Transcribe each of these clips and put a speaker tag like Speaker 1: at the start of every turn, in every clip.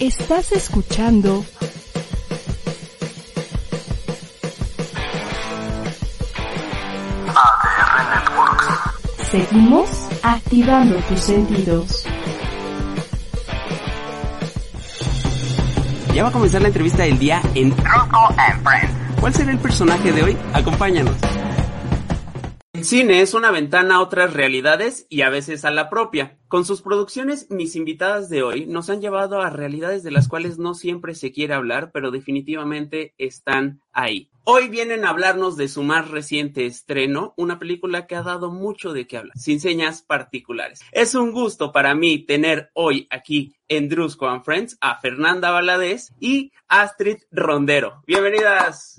Speaker 1: Estás escuchando
Speaker 2: ADR Networks.
Speaker 1: Seguimos activando tus sentidos.
Speaker 3: Ya va a comenzar la entrevista del día en Rocco and Friends. ¿Cuál será el personaje de hoy? Acompáñanos. El cine es una ventana a otras realidades y a veces a la propia. Con sus producciones, mis invitadas de hoy nos han llevado a realidades de las cuales no siempre se quiere hablar, pero definitivamente están ahí. Hoy vienen a hablarnos de su más reciente estreno, una película que ha dado mucho de qué hablar, sin señas particulares. Es un gusto para mí tener hoy aquí en Drusco and Friends a Fernanda Valadez y Astrid Rondero. Bienvenidas.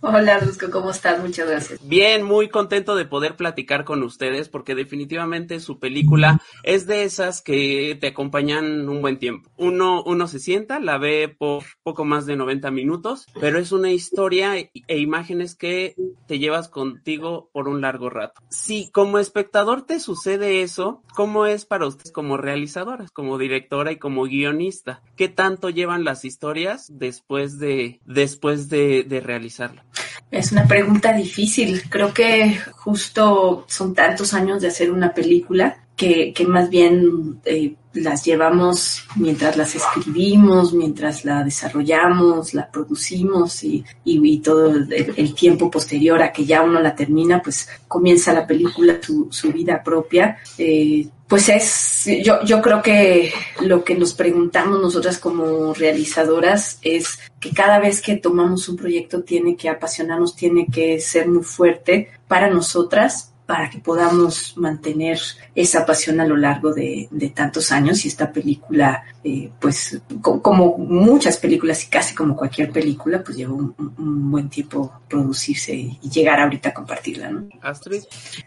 Speaker 4: Hola, Rusco, ¿cómo estás? Muchas gracias.
Speaker 3: Bien, muy contento de poder platicar con ustedes porque definitivamente su película es de esas que te acompañan un buen tiempo. Uno, uno se sienta, la ve por poco más de 90 minutos, pero es una historia e imágenes que te llevas contigo por un largo rato. Si como espectador te sucede eso, ¿cómo es para ustedes como realizadoras, como directora y como guionista? ¿Qué tanto llevan las historias después de, después de, de realizarla?
Speaker 4: Es una pregunta difícil. Creo que justo son tantos años de hacer una película que, que más bien eh, las llevamos mientras las escribimos, mientras la desarrollamos, la producimos y, y, todo el, el, tiempo posterior a que ya uno la termina, pues comienza la película su, su vida propia. Eh, pues es, yo, yo creo que lo que nos preguntamos nosotras como realizadoras es que cada vez que tomamos un proyecto tiene que apasionarnos, tiene que ser muy fuerte para nosotras, para que podamos mantener esa pasión a lo largo de, de tantos años y esta película, eh, pues co como muchas películas y casi como cualquier película, pues lleva un, un, buen tiempo producirse y llegar ahorita a compartirla, ¿no?
Speaker 3: Astrid.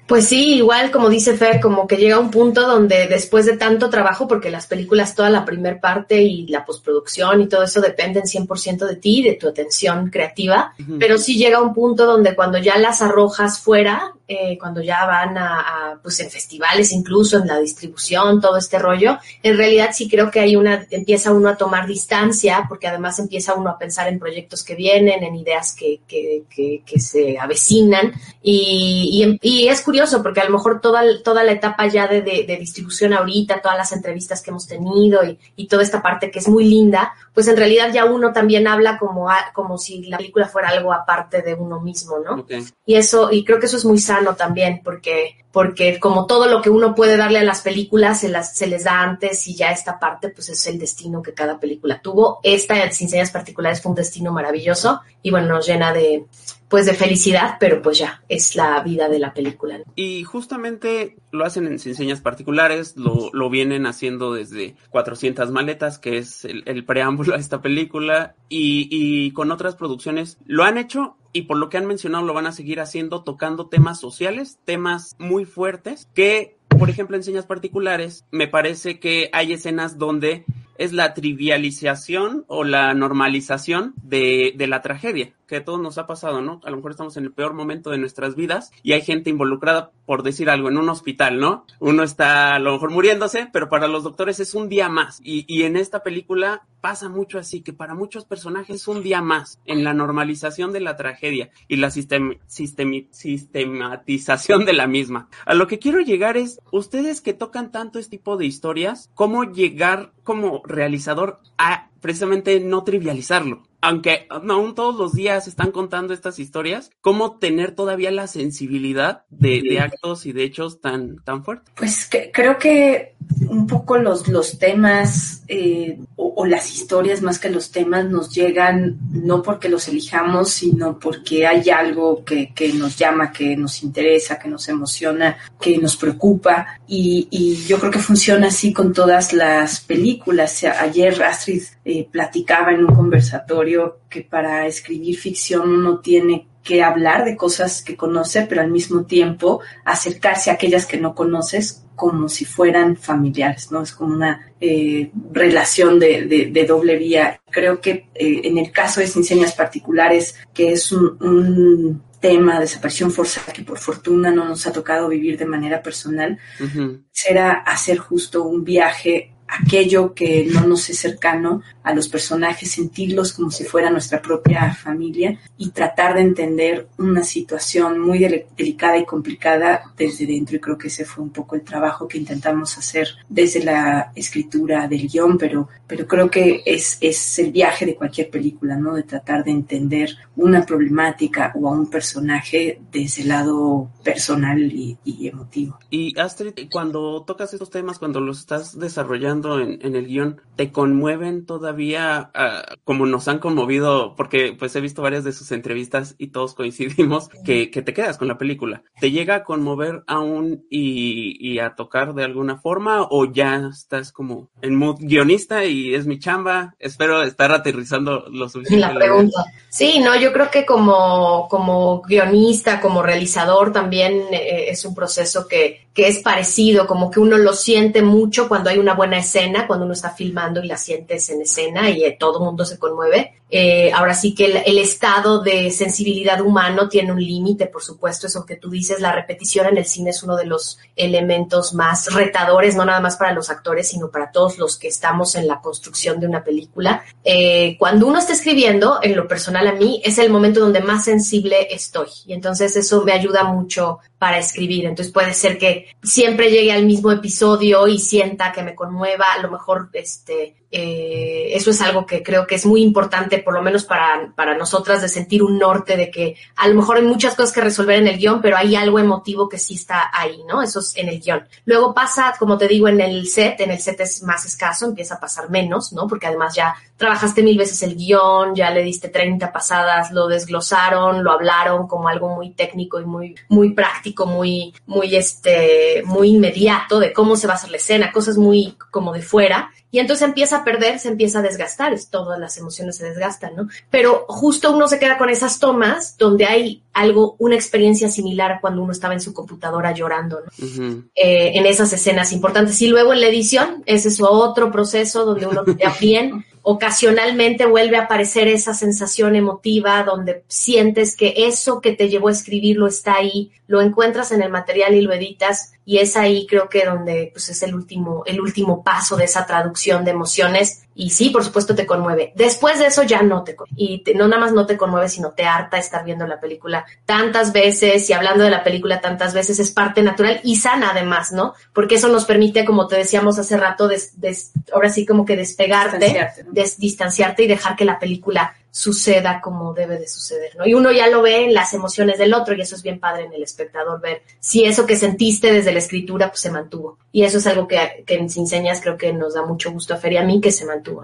Speaker 5: Pues sí, igual como dice Fer, como que llega un punto donde después de tanto trabajo, porque las películas, toda la primer parte y la postproducción y todo eso dependen 100% de ti, de tu atención creativa, uh -huh. pero sí llega un punto donde cuando ya las arrojas fuera, eh, cuando ya van a, a, pues en festivales incluso, en la distribución, todo este rollo, en realidad sí creo que hay una, empieza uno a tomar distancia, porque además empieza uno a pensar en proyectos que vienen, en ideas que, que, que, que se avecinan, y, y, y, es curioso, porque a lo mejor toda, toda la etapa ya de, de, de distribución ahorita, todas las entrevistas que hemos tenido y, y, toda esta parte que es muy linda, pues en realidad ya uno también habla como, a, como si la película fuera algo aparte de uno mismo, ¿no?
Speaker 3: Okay.
Speaker 5: Y eso, y creo que eso es muy sano también, porque, porque como todo lo que uno puede darle a las películas se, las, se les da antes y ya esta parte pues es el destino que cada película tuvo. Esta, sin señas particulares, fue un destino maravilloso y bueno, nos llena de, pues de felicidad, pero pues ya, es la vida de la película.
Speaker 3: Y justamente lo hacen en sin señas particulares, lo, lo vienen haciendo desde 400 maletas, que es el, el preámbulo a esta película, y, y con otras producciones lo han hecho y por lo que han mencionado lo van a seguir haciendo tocando temas sociales, temas muy fuertes, que por ejemplo en señas particulares me parece que hay escenas donde es la trivialización o la normalización de, de la tragedia que a todos nos ha pasado, ¿no? A lo mejor estamos en el peor momento de nuestras vidas y hay gente involucrada, por decir algo, en un hospital, ¿no? Uno está a lo mejor muriéndose, pero para los doctores es un día más. Y, y en esta película pasa mucho así, que para muchos personajes es un día más en la normalización de la tragedia y la sistem, sistem, sistematización de la misma. A lo que quiero llegar es, ustedes que tocan tanto este tipo de historias, ¿cómo llegar como realizador a precisamente no trivializarlo? aunque aún todos los días están contando estas historias, ¿cómo tener todavía la sensibilidad de, de actos y de hechos tan, tan fuertes?
Speaker 4: Pues que, creo que un poco los, los temas eh, o, o, las historias más que los temas nos llegan no porque los elijamos, sino porque hay algo que, que nos llama, que nos interesa, que nos emociona, que nos preocupa y, y yo creo que funciona así con todas las películas. Ayer Astrid eh, platicaba en un conversatorio que para escribir ficción uno tiene que hablar de cosas que conoce, pero al mismo tiempo acercarse a aquellas que no conoces como si fueran familiares, ¿no? Es como una eh, relación de, de, de, doble vía. Creo que eh, en el caso de Sin Particulares, que es un, un tema de desaparición forzada que por fortuna no nos ha tocado vivir de manera personal, uh -huh. será hacer justo un viaje aquello que no nos es cercano a los personajes, sentirlos como si fuera nuestra propia familia y tratar de entender una situación muy delicada y complicada desde dentro. Y creo que ese fue un poco el trabajo que intentamos hacer desde la escritura del guion, pero, pero creo que es, es el viaje de cualquier película, ¿no? De tratar de entender una problemática o a un personaje desde el lado personal y, emotivo.
Speaker 3: Y Astrid, cuando tocas estos temas, cuando los estás desarrollando en, en el guion, ¿te conmueven todavía uh, como nos han conmovido? Porque pues he visto varias de sus entrevistas y todos coincidimos que, que te quedas con la película. ¿Te llega a conmover aún y, y a tocar de alguna forma o ya estás como en mood guionista y es mi chamba? Espero estar aterrizando lo suficiente.
Speaker 5: La pregunta. Sí, no, yo creo que como, como guionista, como realizador también eh, es un proceso que, que es parecido, como que uno lo siente mucho cuando hay una buena escena, cuando uno está filmando y la sientes en escena y eh, todo el mundo se conmueve. Eh, ahora sí que el, estado de sensibilidad humano tiene un límite, por supuesto, eso que tú dices, la repetición en el cine es uno de los elementos más retadores, no nada más para los actores, sino para todos los que estamos en la construcción de una película. Eh, cuando uno está escribiendo, en lo personal a mí, es el momento donde más sensible estoy y entonces eso me ayuda mucho para escribir. Entonces puede ser que siempre llegue al mismo episodio y sienta que me conmueva, a lo mejor este, eh, eso es algo que creo que es muy importante, por lo menos para, para nosotras, de sentir un norte de que a lo mejor hay muchas cosas que resolver en el guion, pero hay algo emotivo que sí está ahí, ¿no? Eso es en el guion. Luego pasa, como te digo, en el set, en el set es más escaso, empieza a pasar menos, ¿no? Porque además ya trabajaste mil veces el guion, ya le diste 30 pasadas, lo desglosaron, lo hablaron como algo muy técnico y muy, muy práctico, muy, muy este, muy inmediato de cómo se va a hacer la escena, cosas muy como de fuera. Y entonces empieza a perder, se empieza a desgastar, es, todas las emociones se desgastan, ¿no? Pero justo uno se queda con esas tomas donde hay algo, una experiencia similar a cuando uno estaba en su computadora llorando, ¿no? Uh -huh. eh, en esas escenas importantes. Y luego en la edición, ese es otro proceso donde uno bien ocasionalmente vuelve a aparecer esa sensación emotiva donde sientes que eso que te llevó a escribirlo está ahí, lo encuentras en el material y lo editas y es ahí creo que donde pues es el último el último paso de esa traducción de emociones y sí, por supuesto te conmueve. Después de eso ya no te y te, no nada más no te conmueve, sino te harta estar viendo la película tantas veces y hablando de la película tantas veces es parte natural y sana además, ¿no? Porque eso nos permite, como te decíamos hace rato, des, des, ahora sí como que despegarte, distanciarte, ¿no? des, distanciarte y dejar que la película suceda como debe de suceder, ¿no? Y uno ya lo ve en las emociones del otro y eso es bien padre en el espectador ver si eso que sentiste desde la escritura pues se mantuvo. Y eso es algo que, que en Sin Señas creo que nos da mucho gusto a Fer y a mí que se mantuvo.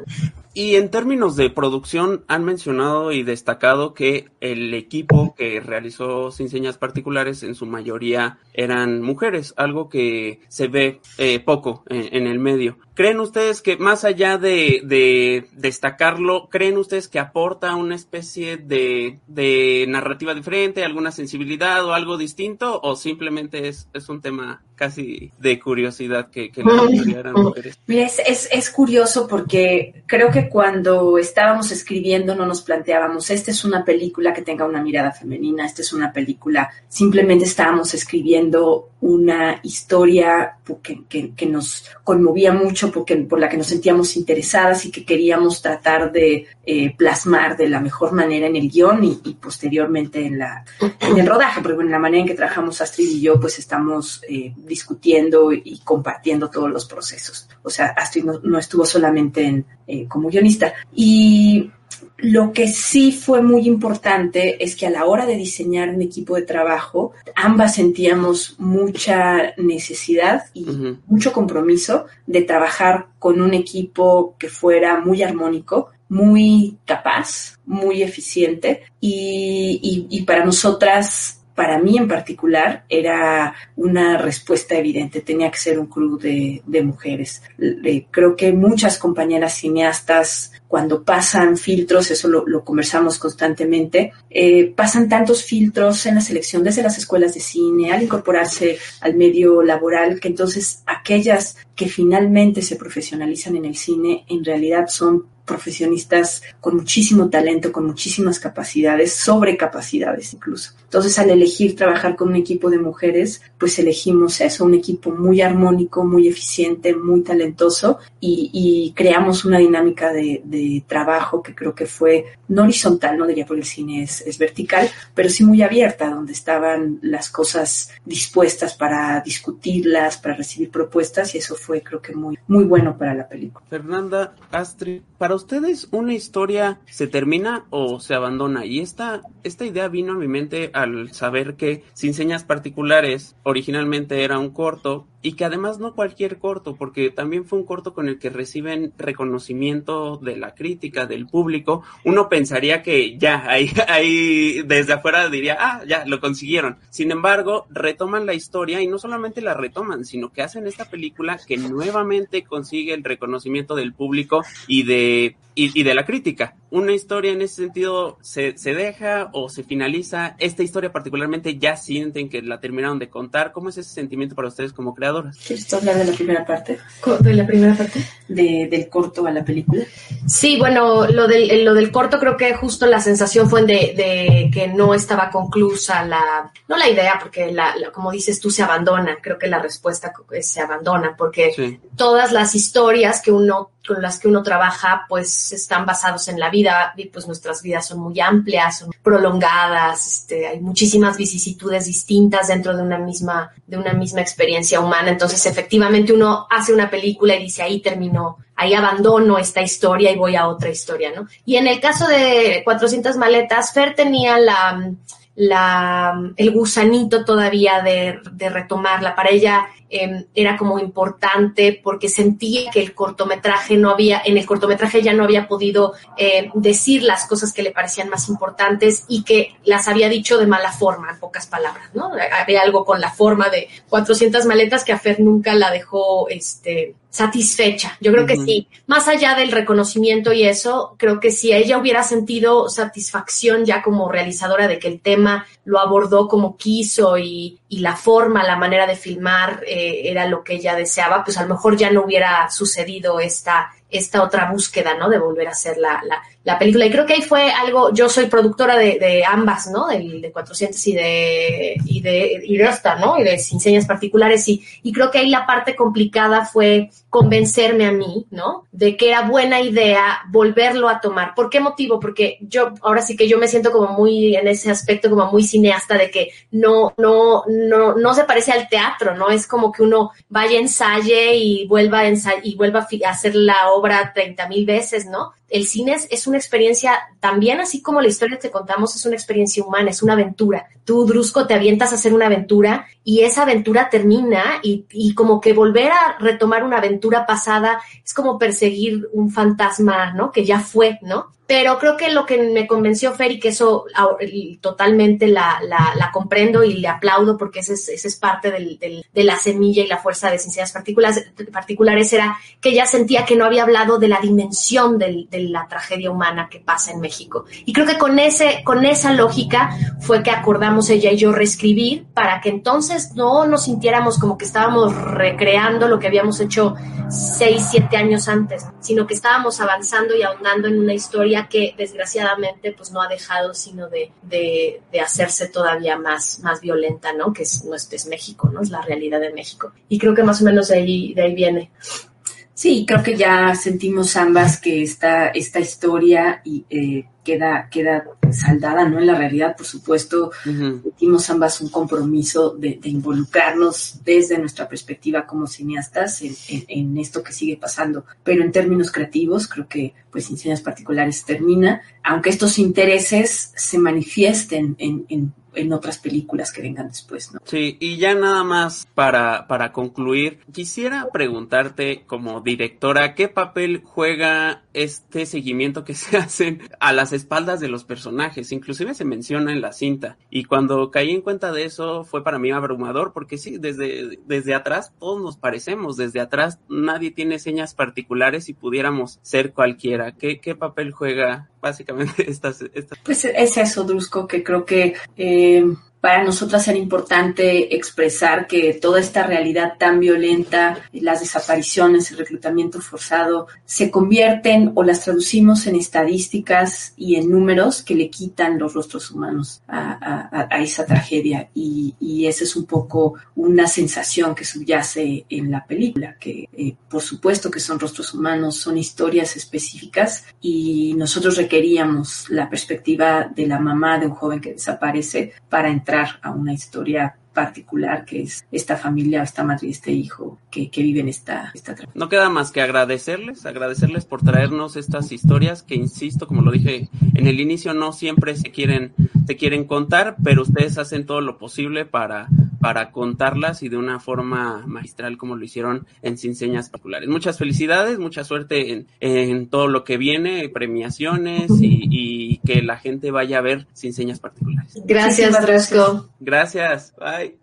Speaker 3: Y en términos de producción han mencionado y destacado que el equipo que realizó Sin Señas Particulares en su mayoría eran mujeres, algo que se ve eh, poco en, en el medio. ¿Creen ustedes que más allá de, de, destacarlo, creen ustedes que aporta una especie de, de, narrativa diferente, alguna sensibilidad o algo distinto? ¿O simplemente es, es un tema casi de curiosidad que, que no eran mujeres?
Speaker 4: Mira, es, es, es curioso porque creo que cuando estábamos escribiendo no nos planteábamos, esta es una película que tenga una mirada femenina, esta es una película, simplemente estábamos escribiendo una historia que, que, que nos conmovía mucho porque, por la que nos sentíamos interesadas y que queríamos tratar de eh, plasmar de la mejor manera en el guion y, y posteriormente en, la, en el rodaje, porque en la manera en que trabajamos Astrid y yo, pues estamos eh, discutiendo y compartiendo todos los procesos. O sea, Astrid no, no estuvo solamente en, eh, como guionista. Y lo que sí fue muy importante es que a la hora de diseñar un equipo de trabajo, ambas sentíamos mucha necesidad y uh -huh. mucho compromiso de trabajar con un equipo que fuera muy armónico, muy capaz, muy eficiente y, y, y para nosotras para mí en particular era una respuesta evidente, tenía que ser un club de, de mujeres. Creo que muchas compañeras cineastas cuando pasan filtros, eso lo, lo conversamos constantemente, eh, pasan tantos filtros en la selección desde las escuelas de cine, al incorporarse al medio laboral, que entonces aquellas que finalmente se profesionalizan en el cine en realidad son profesionistas con muchísimo talento, con muchísimas capacidades, sobrecapacidades incluso. Entonces, al elegir trabajar con un equipo de mujeres, pues elegimos eso, un equipo muy armónico, muy eficiente, muy talentoso y, y creamos una dinámica de, de trabajo que creo que fue no horizontal, no diría porque el cine es, es vertical, pero sí muy abierta, donde estaban las cosas dispuestas para discutirlas, para recibir propuestas y eso fue creo que muy, muy bueno para la película.
Speaker 3: Fernanda, Astrid, ¿para ustedes una historia se termina o se abandona? Y esta, esta idea vino a mi mente al saber que Sin Señas Particulares originalmente era un corto y que además no cualquier corto, porque también fue un corto con el que reciben reconocimiento de la crítica, del público. Uno pensaría que ya, ahí, ahí desde afuera diría, ah, ya, lo consiguieron. Sin embargo, retoman la historia y no solamente la retoman, sino que hacen esta película que nuevamente consigue el reconocimiento del público y de y, de la crítica. Una historia en ese sentido se, se, deja o se finaliza. Esta historia particularmente ya sienten que la terminaron de contar. ¿Cómo es ese sentimiento para ustedes como creadoras?
Speaker 4: ¿Quieres hablar de la primera parte?
Speaker 5: ¿De la primera parte?
Speaker 4: De, del corto a la película.
Speaker 5: Sí, bueno, lo del, lo del corto creo que justo la sensación fue de, de que no estaba conclusa la, no la idea, porque la, como dices tú, se abandona. Creo que la respuesta se abandona, porque sí. todas las historias que uno con las que uno trabaja, pues están basados en la vida y pues nuestras vidas son muy amplias, son prolongadas, este, hay muchísimas vicisitudes distintas dentro de una misma, de una misma experiencia humana. Entonces, efectivamente, uno hace una película y dice ahí terminó, ahí abandono esta historia y voy a otra historia, ¿no? Y en el caso de 400 maletas, Fer tenía la, la, el gusanito todavía de, de retomarla. Para ella eh, era como importante porque sentía que el cortometraje no había, en el cortometraje ya no había podido eh, decir las cosas que le parecían más importantes y que las había dicho de mala forma, en pocas palabras, ¿no? Había algo con la forma de 400 maletas que a Fer nunca la dejó, este, satisfecha. Yo creo uh -huh. que sí. Más allá del reconocimiento y eso, creo que si ella hubiera sentido satisfacción ya como realizadora de que el tema lo abordó como quiso y, y la forma, la manera de filmar eh, era lo que ella deseaba, pues a lo mejor ya no hubiera sucedido esta, esta otra búsqueda, ¿no? De volver a hacer la, la, la película. Y creo que ahí fue algo, yo soy productora de, de ambas, ¿no? De, de 400 y de, y de, y ¿no? Y de Sin Señas Particulares. Y, y creo que ahí la parte complicada fue convencerme a mí, ¿no? De que era buena idea volverlo a tomar. ¿Por qué motivo? Porque yo, ahora sí que yo me siento como muy, en ese aspecto, como muy cineasta de que no, no, no, no se parece al teatro, ¿no? Es como que uno vaya, ensaye y vuelva a, ensay y vuelva a hacer la obra 30 mil veces, ¿no? El cine es, es, una experiencia, también así como la historia que contamos, es una experiencia humana, es una aventura. Tú, Drusco, te avientas a hacer una aventura y esa aventura termina y, y como que volver a retomar una aventura pasada es como perseguir un fantasma, ¿no? Que ya fue, ¿no? Pero creo que lo que me convenció Fer y que eso totalmente la, la, comprendo y le aplaudo porque esa es, ese es parte del, de la semilla y la fuerza de Sinceras particulares, era que ella sentía que no había hablado de la dimensión de la tragedia humana que pasa en México. Y creo que con, ese, con esa lógica fue que acordamos ella y yo reescribir para que entonces no nos sintiéramos como que estábamos recreando lo que habíamos hecho seis, siete años antes, sino que estábamos avanzando y ahondando en una historia que desgraciadamente pues no ha dejado sino de, de, hacerse todavía más, más violenta, ¿no? Que es, no es, es México, ¿no? Es la realidad de México. Y creo que más o menos de ahí, de ahí viene.
Speaker 4: Sí, creo que ya sentimos ambas que esta, esta historia y, eh, queda, queda saldada, ¿no? En la realidad, por supuesto, uh -huh. sentimos ambas un compromiso de, de, involucrarnos desde nuestra perspectiva como cineastas en, en, en, esto que sigue pasando. Pero en términos creativos, creo que, pues, sin señas particulares termina, aunque estos intereses se manifiesten en, en en otras películas que vengan después, ¿no?
Speaker 3: Sí, y ya nada más para, para concluir, quisiera preguntarte como directora, ¿qué papel juega este seguimiento que se hacen a las espaldas de los personajes? Inclusive se menciona en la cinta, y cuando caí en cuenta de eso fue para mí abrumador, porque sí, desde, desde atrás todos nos parecemos, desde atrás nadie tiene señas particulares y pudiéramos ser cualquiera. ¿Qué, qué papel juega básicamente estas, estas...
Speaker 4: Pues es eso, Drusco, que creo que... Eh eh, para nosotras era importante expresar que toda esta realidad tan violenta, las desapariciones, el reclutamiento forzado, se convierten o las traducimos en estadísticas y en números que le quitan los rostros humanos a, a, a esa tragedia. Y, y, esa es un poco una sensación que subyace en la película, que eh, por supuesto que son rostros humanos, son historias específicas y nosotros requeríamos la perspectiva de la mamá de un joven que desaparece para a una historia particular que es esta familia, esta madre y este hijo que, que viven esta, esta
Speaker 3: No queda más que agradecerles, agradecerles por traernos estas historias que, insisto, como lo dije en el inicio, no siempre se quieren, se quieren contar, pero ustedes hacen todo lo posible para, para contarlas y de una forma magistral como lo hicieron en Sin Señas Particulares. Muchas felicidades, mucha suerte en, en todo lo que viene, premiaciones y, y, que la gente vaya a ver Sin Señas Particulares.
Speaker 5: Gracias, Drosco.
Speaker 3: Gracias, bye.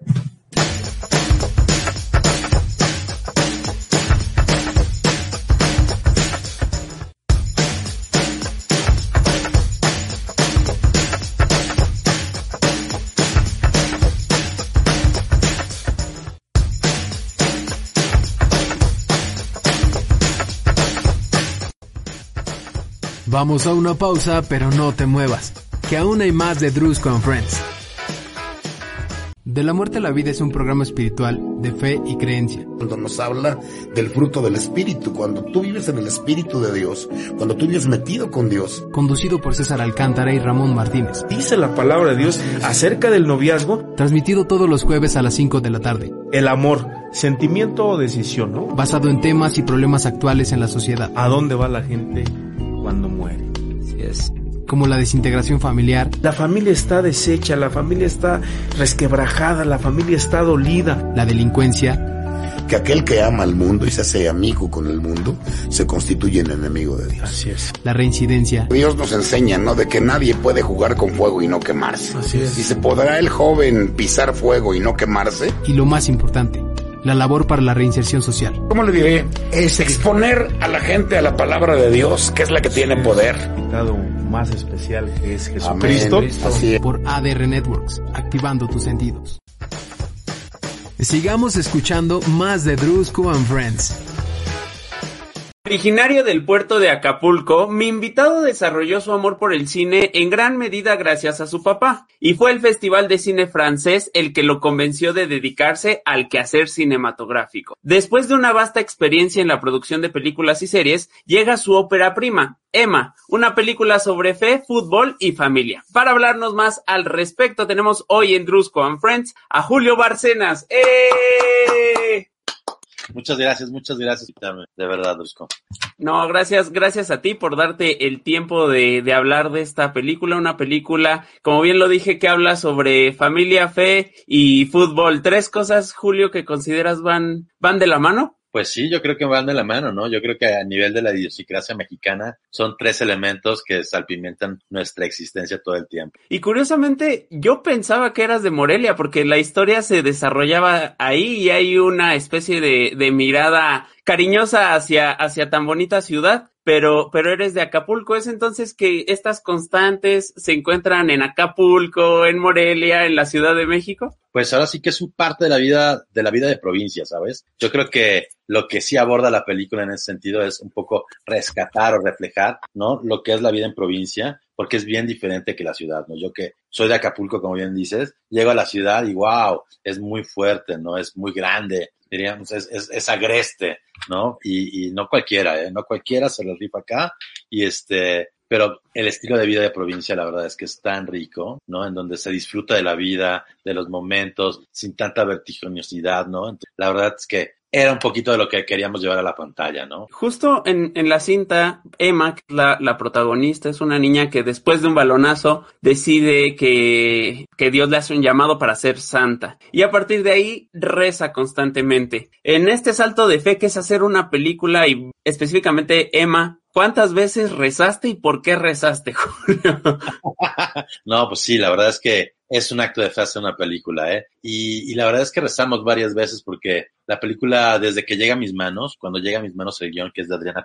Speaker 6: Vamos a una pausa, pero no te muevas, que aún hay más de Drusco and Friends. De la muerte a la vida es un programa espiritual de fe y creencia.
Speaker 7: Cuando nos habla del fruto del espíritu, cuando tú vives en el espíritu de Dios, cuando tú vives metido con Dios.
Speaker 6: Conducido por César Alcántara y Ramón Martínez.
Speaker 8: Dice la palabra de Dios acerca del noviazgo.
Speaker 6: Transmitido todos los jueves a las 5 de la tarde.
Speaker 8: El amor, sentimiento o decisión, ¿no?
Speaker 6: Basado en temas y problemas actuales en la sociedad.
Speaker 8: ¿A dónde va la gente cuando muere?
Speaker 6: Así es como la desintegración familiar.
Speaker 8: La familia está deshecha, la familia está resquebrajada, la familia está dolida.
Speaker 6: La delincuencia.
Speaker 7: Que aquel que ama al mundo y se hace amigo con el mundo, se constituye en enemigo de Dios.
Speaker 8: Así es.
Speaker 6: La reincidencia.
Speaker 7: Dios nos enseña, ¿no? De que nadie puede jugar con fuego y no quemarse.
Speaker 8: Así es.
Speaker 7: Y se podrá el joven pisar fuego y no quemarse.
Speaker 6: Y lo más importante, la labor para la reinserción social.
Speaker 7: ¿Cómo le diré? Es exponer a la gente a la palabra de Dios, que es la que tiene poder.
Speaker 8: Invitado más especial es Jesucristo.
Speaker 7: Así es.
Speaker 6: Por ADR Networks, activando tus sentidos. Sigamos escuchando más de Drusco and Friends.
Speaker 3: Originario del puerto de Acapulco, mi invitado desarrolló su amor por el cine en gran medida gracias a su papá, y fue el Festival de Cine francés el que lo convenció de dedicarse al quehacer cinematográfico. Después de una vasta experiencia en la producción de películas y series, llega su ópera prima, Emma, una película sobre fe, fútbol y familia. Para hablarnos más al respecto, tenemos hoy en Drusco and Friends a Julio Barcenas. ¡Eh!
Speaker 9: Muchas gracias, muchas gracias, de verdad.
Speaker 3: No, gracias, gracias a ti por darte el tiempo de, de, hablar de esta película, una película, como bien lo dije, que habla sobre familia, fe y fútbol. Tres cosas, Julio, que consideras van, van de la mano.
Speaker 9: Pues sí, yo creo que van de la mano, ¿no? Yo creo que a nivel de la idiosincrasia mexicana son tres elementos que salpimentan nuestra existencia todo el tiempo.
Speaker 3: Y curiosamente, yo pensaba que eras de Morelia, porque la historia se desarrollaba ahí y hay una especie de, de mirada cariñosa hacia, hacia tan bonita ciudad, pero, pero eres de Acapulco. ¿Es entonces que estas constantes se encuentran en Acapulco, en Morelia, en la Ciudad de México?
Speaker 9: Pues ahora sí que es un parte de la vida, de la vida de provincia, ¿sabes? Yo creo que lo que sí aborda la película en ese sentido es un poco rescatar o reflejar, ¿no? Lo que es la vida en provincia, porque es bien diferente que la ciudad, ¿no? Yo que soy de Acapulco, como bien dices, llego a la ciudad y wow, es muy fuerte, ¿no? Es muy grande, diríamos, es, es, es agreste, ¿no? Y, y, no cualquiera, ¿eh? No cualquiera se lo rifa acá y este, pero el estilo de vida de provincia, la verdad es que es tan rico, ¿no? En donde se disfruta de la vida, de los momentos, sin tanta vertiginosidad, ¿no? La verdad es que era un poquito de lo que queríamos llevar a la pantalla, ¿no?
Speaker 3: Justo en, en la cinta, Emma, la, la, protagonista, es una niña que después de un balonazo decide que, que Dios le hace un llamado para ser santa. Y a partir de ahí reza constantemente. En este salto de fe que es hacer una película y específicamente Emma, ¿Cuántas veces rezaste y por qué rezaste, Julio?
Speaker 9: no, pues sí, la verdad es que es un acto de fe hacer una película, ¿eh? Y, y, la verdad es que rezamos varias veces porque la película, desde que llega a mis manos, cuando llega a mis manos el guion que es de Adriana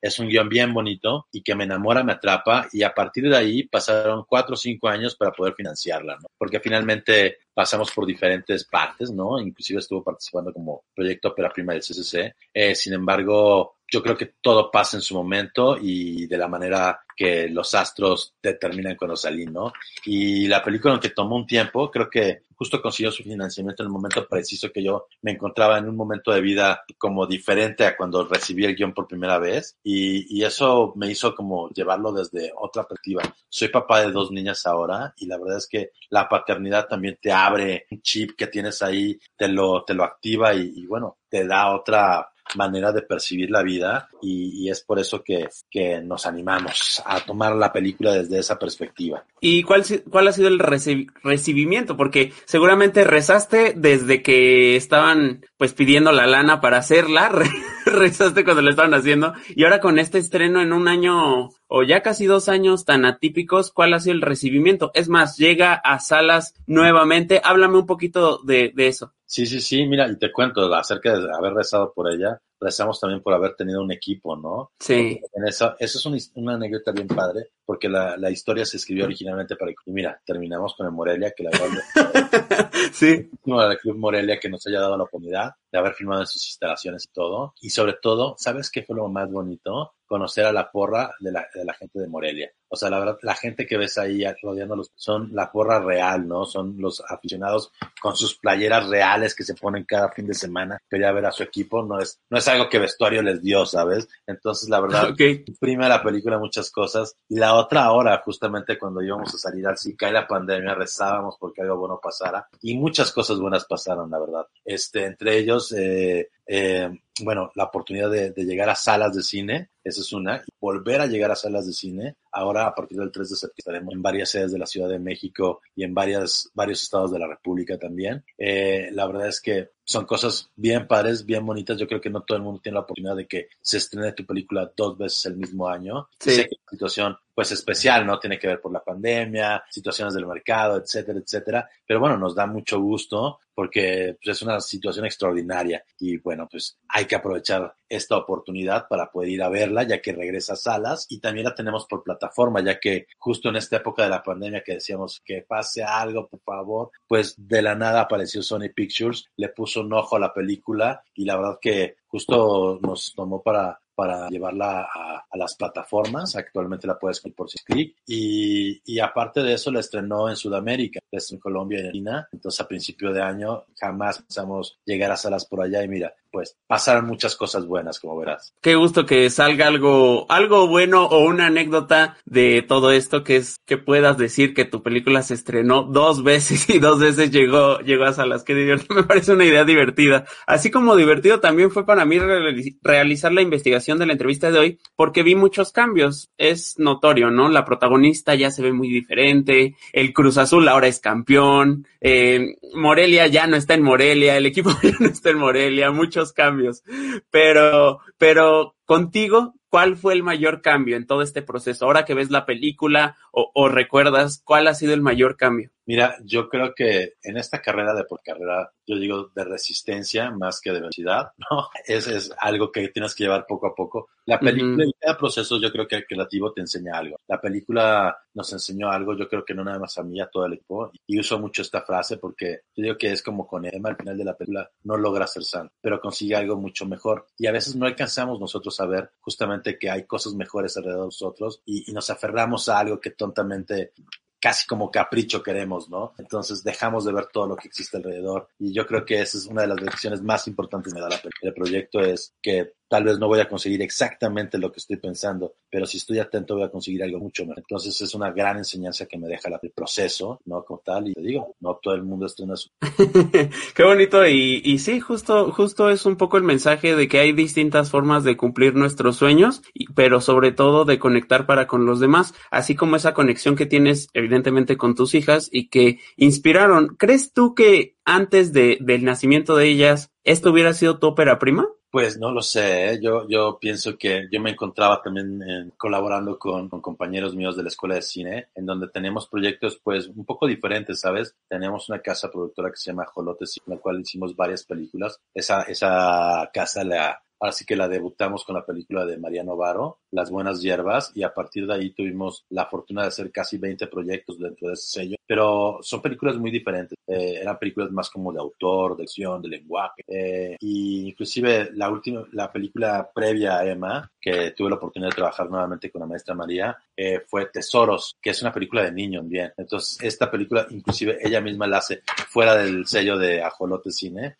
Speaker 9: es un guion bien bonito y que me enamora, me atrapa y a partir de ahí pasaron cuatro o cinco años para poder financiarla, ¿no? Porque finalmente pasamos por diferentes partes, ¿no? Inclusive estuvo participando como proyecto ópera prima del CCC. Eh, sin embargo, yo creo que todo pasa en su momento y de la manera que los astros determinan cuando salí, ¿no? Y la película, aunque tomó un tiempo, creo que justo consiguió su financiamiento en el momento preciso que yo me encontraba en un momento de vida como diferente a cuando recibí el guion por primera vez y, y eso me hizo como llevarlo desde otra perspectiva. Soy papá de dos niñas ahora y la verdad es que la paternidad también te abre un chip que tienes ahí, te lo, te lo activa y, y bueno, te da otra manera de percibir la vida y, y es por eso que, que, nos animamos a tomar la película desde esa perspectiva.
Speaker 3: ¿Y cuál, cuál ha sido el recibimiento? Porque seguramente rezaste desde que estaban pues pidiendo la lana para hacerla, rezaste cuando la estaban haciendo y ahora con este estreno en un año o ya casi dos años tan atípicos, ¿cuál ha sido el recibimiento? Es más, llega a salas nuevamente. Háblame un poquito de, de eso.
Speaker 9: Sí, sí, sí, mira, y te cuento acerca de haber rezado por ella, rezamos también por haber tenido un equipo, ¿no?
Speaker 3: Sí.
Speaker 9: En eso, eso es una, una, anécdota bien padre, porque la, la historia se escribió originalmente para... Y mira, terminamos con el Morelia, que la verdad...
Speaker 3: sí.
Speaker 9: No, el Club Morelia que nos haya dado la oportunidad de haber filmado en sus instalaciones y todo. Y sobre todo, ¿sabes qué fue lo más bonito? conocer a la porra de la, de la gente de Morelia. O sea, la verdad, la gente que ves ahí rodeándolos son la porra real, ¿no? Son los aficionados con sus playeras reales que se ponen cada fin de semana. Quería ver a su equipo, no es, no es algo que vestuario les dio, ¿sabes? Entonces, la verdad,
Speaker 3: okay.
Speaker 9: imprime la película muchas cosas. Y la otra hora, justamente cuando íbamos a salir al si cae la pandemia, rezábamos porque algo bueno pasara. Y muchas cosas buenas pasaron, la verdad. Este, entre ellos, eh, eh, bueno, la oportunidad de, de, llegar a salas de cine, esa es una, y volver a llegar a salas de cine. Ahora, a partir del 3 de septiembre, estaremos en varias sedes de la Ciudad de México y en varias, varios estados de la República también. Eh, la verdad es que son cosas bien padres, bien bonitas. Yo creo que no todo el mundo tiene la oportunidad de que se estrene tu película dos veces el mismo año.
Speaker 3: Sí.
Speaker 9: Sé que es una situación pues especial, ¿no? Tiene que ver por la pandemia, situaciones del mercado, etcétera, etcétera. Pero bueno, nos da mucho gusto porque pues, es una situación extraordinaria y bueno, pues hay que aprovechar esta oportunidad para poder ir a verla ya que regresa a salas y también la tenemos por plataforma ya que justo en esta época de la pandemia que decíamos que pase algo por favor pues de la nada apareció Sony Pictures le puso un ojo a la película y la verdad que justo nos tomó para para llevarla a, a, las plataformas. Actualmente la puedes ver por clic. Y, y aparte de eso, la estrenó en Sudamérica, en Colombia y en Argentina. Entonces, a principio de año, jamás pensamos llegar a salas por allá. Y mira, pues pasaron muchas cosas buenas, como verás.
Speaker 3: Qué gusto que salga algo, algo bueno o una anécdota de todo esto, que es que puedas decir que tu película se estrenó dos veces y dos veces llegó, llegó a salas. Qué divertido. Me parece una idea divertida. Así como divertido también fue para mí realizar la investigación de la entrevista de hoy, porque vi muchos cambios. Es notorio, ¿no? La protagonista ya se ve muy diferente. El Cruz Azul ahora es campeón. Eh, Morelia ya no está en Morelia. El equipo ya no está en Morelia. Mucho cambios, pero, pero contigo, ¿cuál fue el mayor cambio en todo este proceso? Ahora que ves la película o, o recuerdas, ¿cuál ha sido el mayor cambio?
Speaker 9: Mira, yo creo que en esta carrera de por carrera, yo digo de resistencia más que de velocidad, ¿no? Es, es algo que tienes que llevar poco a poco. La película uh -huh. cada proceso yo creo que el creativo te enseña algo. La película nos enseñó algo, yo creo que no nada más a mí, a todo el equipo. Y uso mucho esta frase porque yo digo que es como con Emma al final de la película, no logra ser santo, pero consigue algo mucho mejor. Y a veces no alcanzamos nosotros a ver justamente que hay cosas mejores alrededor de nosotros y, nos aferramos a algo que tontamente casi como capricho queremos, ¿no? Entonces dejamos de ver todo lo que existe alrededor y yo creo que esa es una de las lecciones más importantes que me da la el proyecto es que tal vez no voy a conseguir exactamente lo que estoy pensando, pero si estoy atento voy a conseguir algo mucho mejor. Entonces es una gran enseñanza que me deja el proceso, ¿no? Como tal, y te digo, no todo el mundo estrena su...
Speaker 3: Qué bonito, y, y sí, justo, justo es un poco el mensaje de que hay distintas formas de cumplir nuestros sueños, pero sobre todo de conectar para con los demás, así como esa conexión que tienes evidentemente con tus hijas y que inspiraron. ¿Crees tú que antes de, del nacimiento de ellas, esto hubiera sido tu ópera prima?
Speaker 9: Pues no lo sé, ¿eh? yo, yo pienso que yo me encontraba también eh, colaborando con, compañeros míos de la escuela de cine, en donde tenemos proyectos pues un poco diferentes, ¿sabes? Tenemos una casa productora que se llama Jolotes, en la cual hicimos varias películas. Esa, esa casa la, Así que la debutamos con la película de Mariano Varo, Las Buenas Hierbas, y a partir de ahí tuvimos la fortuna de hacer casi 20 proyectos dentro de ese sello. Pero son películas muy diferentes. Eh, eran películas más como de autor, de acción, de lenguaje. Eh, y inclusive la última, la película previa a Emma, que tuve la oportunidad de trabajar nuevamente con la maestra María, eh, fue Tesoros, que es una película de niños, bien. Entonces, esta película, inclusive ella misma la hace fuera del sello de Ajolote Cine.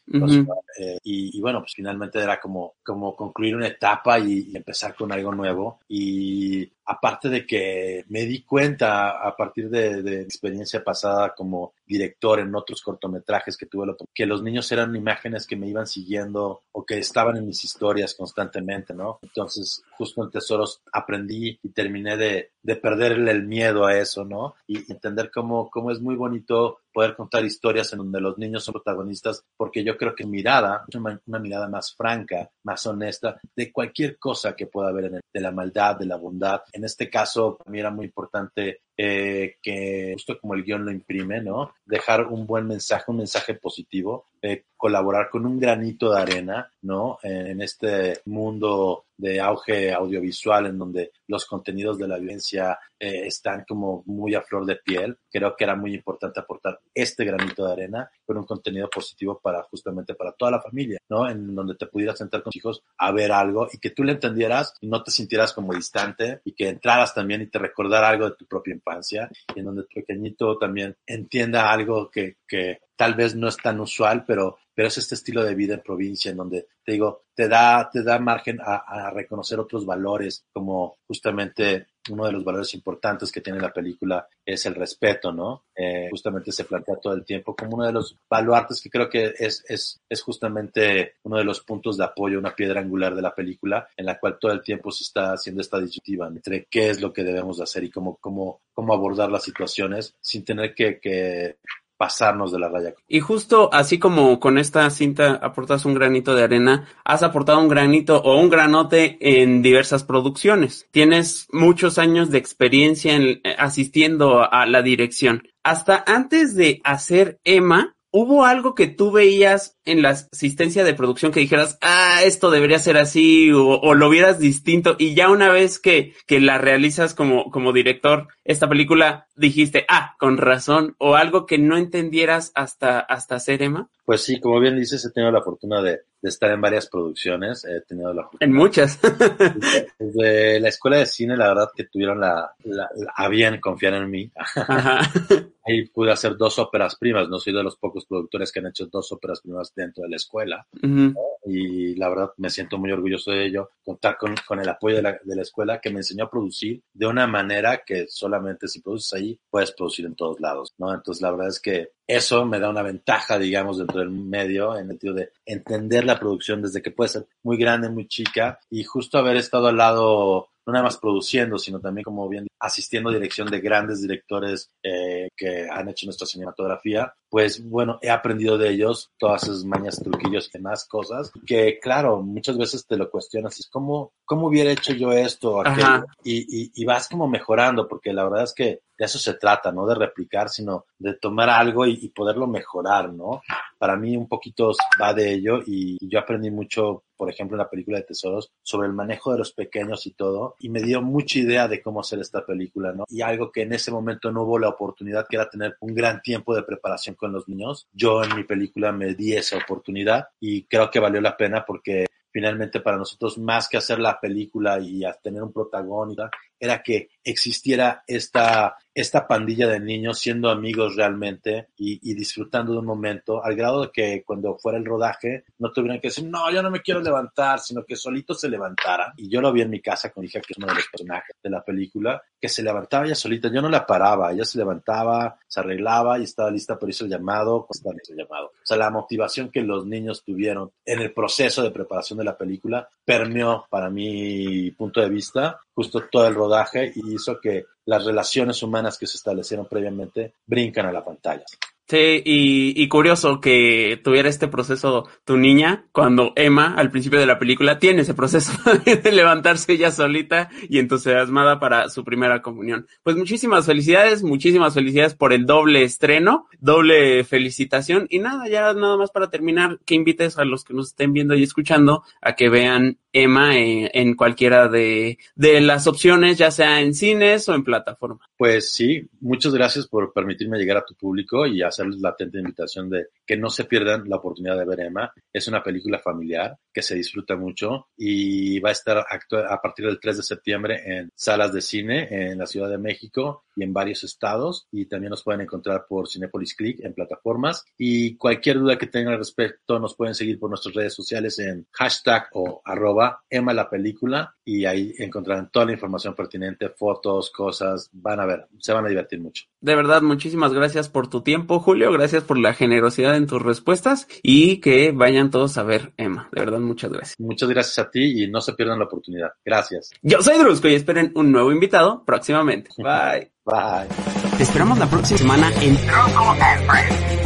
Speaker 9: eh, y, y, bueno, pues finalmente era como, como concluir una etapa y, y empezar con algo nuevo. Y aparte de que me di cuenta a partir de, de experiencia pasada como director en otros cortometrajes que tuve, que los niños eran imágenes que me iban siguiendo o que estaban en mis historias constantemente, ¿no? Entonces, justo en Tesoros aprendí y terminé de, de perderle el miedo a eso, ¿no? Y entender cómo, cómo es muy bonito poder contar historias en donde los niños son protagonistas, porque yo creo que mirada, una, una mirada más franca, más honesta, de cualquier cosa que pueda haber en el, de la maldad, de la bondad. En este caso, para mí era muy importante eh, que justo como el guion lo imprime, ¿no? Dejar un buen mensaje, un mensaje positivo, eh, colaborar con un granito de arena, ¿no? En este mundo de auge audiovisual en donde los contenidos de la violencia eh, están como muy a flor de piel. Creo que era muy importante aportar este granito de arena con un contenido positivo para justamente para toda la familia, ¿no? En donde te pudieras sentar con tus hijos a ver algo y que tú le entendieras y no te sintieras como distante y que entraras también y te recordara algo de tu propia infancia y en donde tu pequeñito también entienda algo que, que tal vez no es tan usual, pero, pero es este estilo de vida en provincia en donde te digo, te da, te da margen a, reconocer otros valores, como justamente uno de los valores importantes que tiene la película es el respeto, ¿no? Eh, justamente se plantea todo el tiempo como uno de los baluartes que creo que es, es, es justamente uno de los puntos de apoyo, una piedra angular de la película, en la cual todo el tiempo se está haciendo esta disyuntiva entre qué es lo que debemos hacer y cómo, cómo, cómo abordar las situaciones sin tener que pasarnos de la raya.
Speaker 3: Y justo así como con esta cinta aportas un granito de arena, has aportado un granito o un granote en diversas producciones. Tienes muchos años de experiencia en, asistiendo a la dirección. Hasta antes de hacer Emma, ¿Hubo algo que tú veías en la asistencia de producción que dijeras, ah, esto debería ser así, o, o, lo vieras distinto, y ya una vez que, que la realizas como, como director, esta película, dijiste, ah, con razón, o algo que no entendieras hasta, hasta hacer Emma?
Speaker 9: Pues sí, como bien dices, he tenido la fortuna de, de estar en varias producciones, he tenido la fortuna.
Speaker 3: En muchas.
Speaker 9: Desde la escuela de cine, la verdad que tuvieron la, la, la a bien confiar en mí. Ajá. Ahí pude hacer dos óperas primas, no soy de los pocos productores que han hecho dos óperas primas dentro de la escuela. Uh -huh. ¿no? Y la verdad me siento muy orgulloso de ello, contar con, con el apoyo de la, de la, escuela que me enseñó a producir de una manera que solamente si produces ahí, puedes producir en todos lados, ¿no? Entonces la verdad es que eso me da una ventaja, digamos, dentro del medio, en el sentido de entender la producción desde que puede ser muy grande, muy chica, y justo haber estado al lado no nada más produciendo, sino también como bien asistiendo a dirección de grandes directores eh, que han hecho nuestra cinematografía, pues bueno, he aprendido de ellos todas esas mañas, truquillos y demás cosas que claro, muchas veces te lo cuestionas, es como, ¿cómo hubiera hecho yo esto? Aquello? Y, y, y vas como mejorando, porque la verdad es que de eso se trata, no de replicar, sino de tomar algo y, y, poderlo mejorar, ¿no? Para mí un poquito va de ello y yo aprendí mucho, por ejemplo, en la película de Tesoros, sobre el manejo de los pequeños y todo, y me dio mucha idea de cómo hacer esta película, ¿no? Y algo que en ese momento no hubo la oportunidad, que era tener un gran tiempo de preparación con los niños. Yo en mi película me di esa oportunidad y creo que valió la pena porque finalmente para nosotros más que hacer la película y tener un protagonista era que existiera esta, esta pandilla de niños siendo amigos realmente y, disfrutando de un momento, al grado de que cuando fuera el rodaje no tuvieran que decir, no, yo no me quiero levantar, sino que solito se levantara. Y yo lo vi en mi casa con mi hija, que es uno de los personajes de la película, que se levantaba ella solita, yo no la paraba, ella se levantaba, se arreglaba y estaba lista por eso el llamado, pues el llamado. O sea, la motivación que los niños tuvieron en el proceso de preparación de la película permeó, para mi punto de vista, justo todo el rodaje y hizo que las relaciones humanas que se establecieron previamente brincan a la pantalla.
Speaker 3: Sí, y, y, curioso que tuviera este proceso tu niña, cuando Emma, al principio de la película, tiene ese proceso de levantarse ella solita y entusiasmada para su primera comunión. Pues muchísimas felicidades, muchísimas felicidades por el doble estreno, doble felicitación y nada, ya nada más para terminar, que invites a los que nos estén viendo y escuchando a que vean Emma en, en cualquiera de, de las opciones, ya sea en cines o en plataforma.
Speaker 9: Pues sí, muchas gracias por permitirme llegar a tu público y hacerles la atenta invitación de que no se pierdan la oportunidad de ver Emma. Es una película familiar que se disfruta mucho y va a estar a partir del 3 de septiembre en salas de cine en la Ciudad de México y en varios estados y también nos pueden encontrar por Cinepolis Click en plataformas y cualquier duda que tengan al respecto nos pueden seguir por nuestras redes sociales en hashtag o arroba Emma la película y ahí encontrarán toda la información pertinente, fotos, cosas, van a ver, se van a divertir mucho.
Speaker 3: De verdad, muchísimas gracias por tu tiempo, Julio, gracias por la generosidad en tus respuestas y que vayan todos a ver Emma. De verdad, muchas gracias.
Speaker 9: Muchas gracias a ti y no se pierdan la oportunidad. Gracias.
Speaker 3: Yo soy Drusco y esperen un nuevo invitado próximamente. Bye.
Speaker 9: Bye.
Speaker 6: Te esperamos la próxima semana en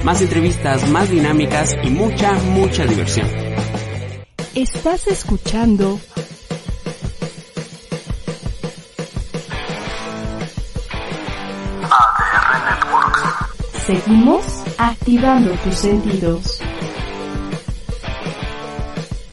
Speaker 6: Más entrevistas, más dinámicas y mucha, mucha diversión.
Speaker 1: Estás escuchando
Speaker 2: ADR Networks.
Speaker 1: Seguimos activando tus sentidos.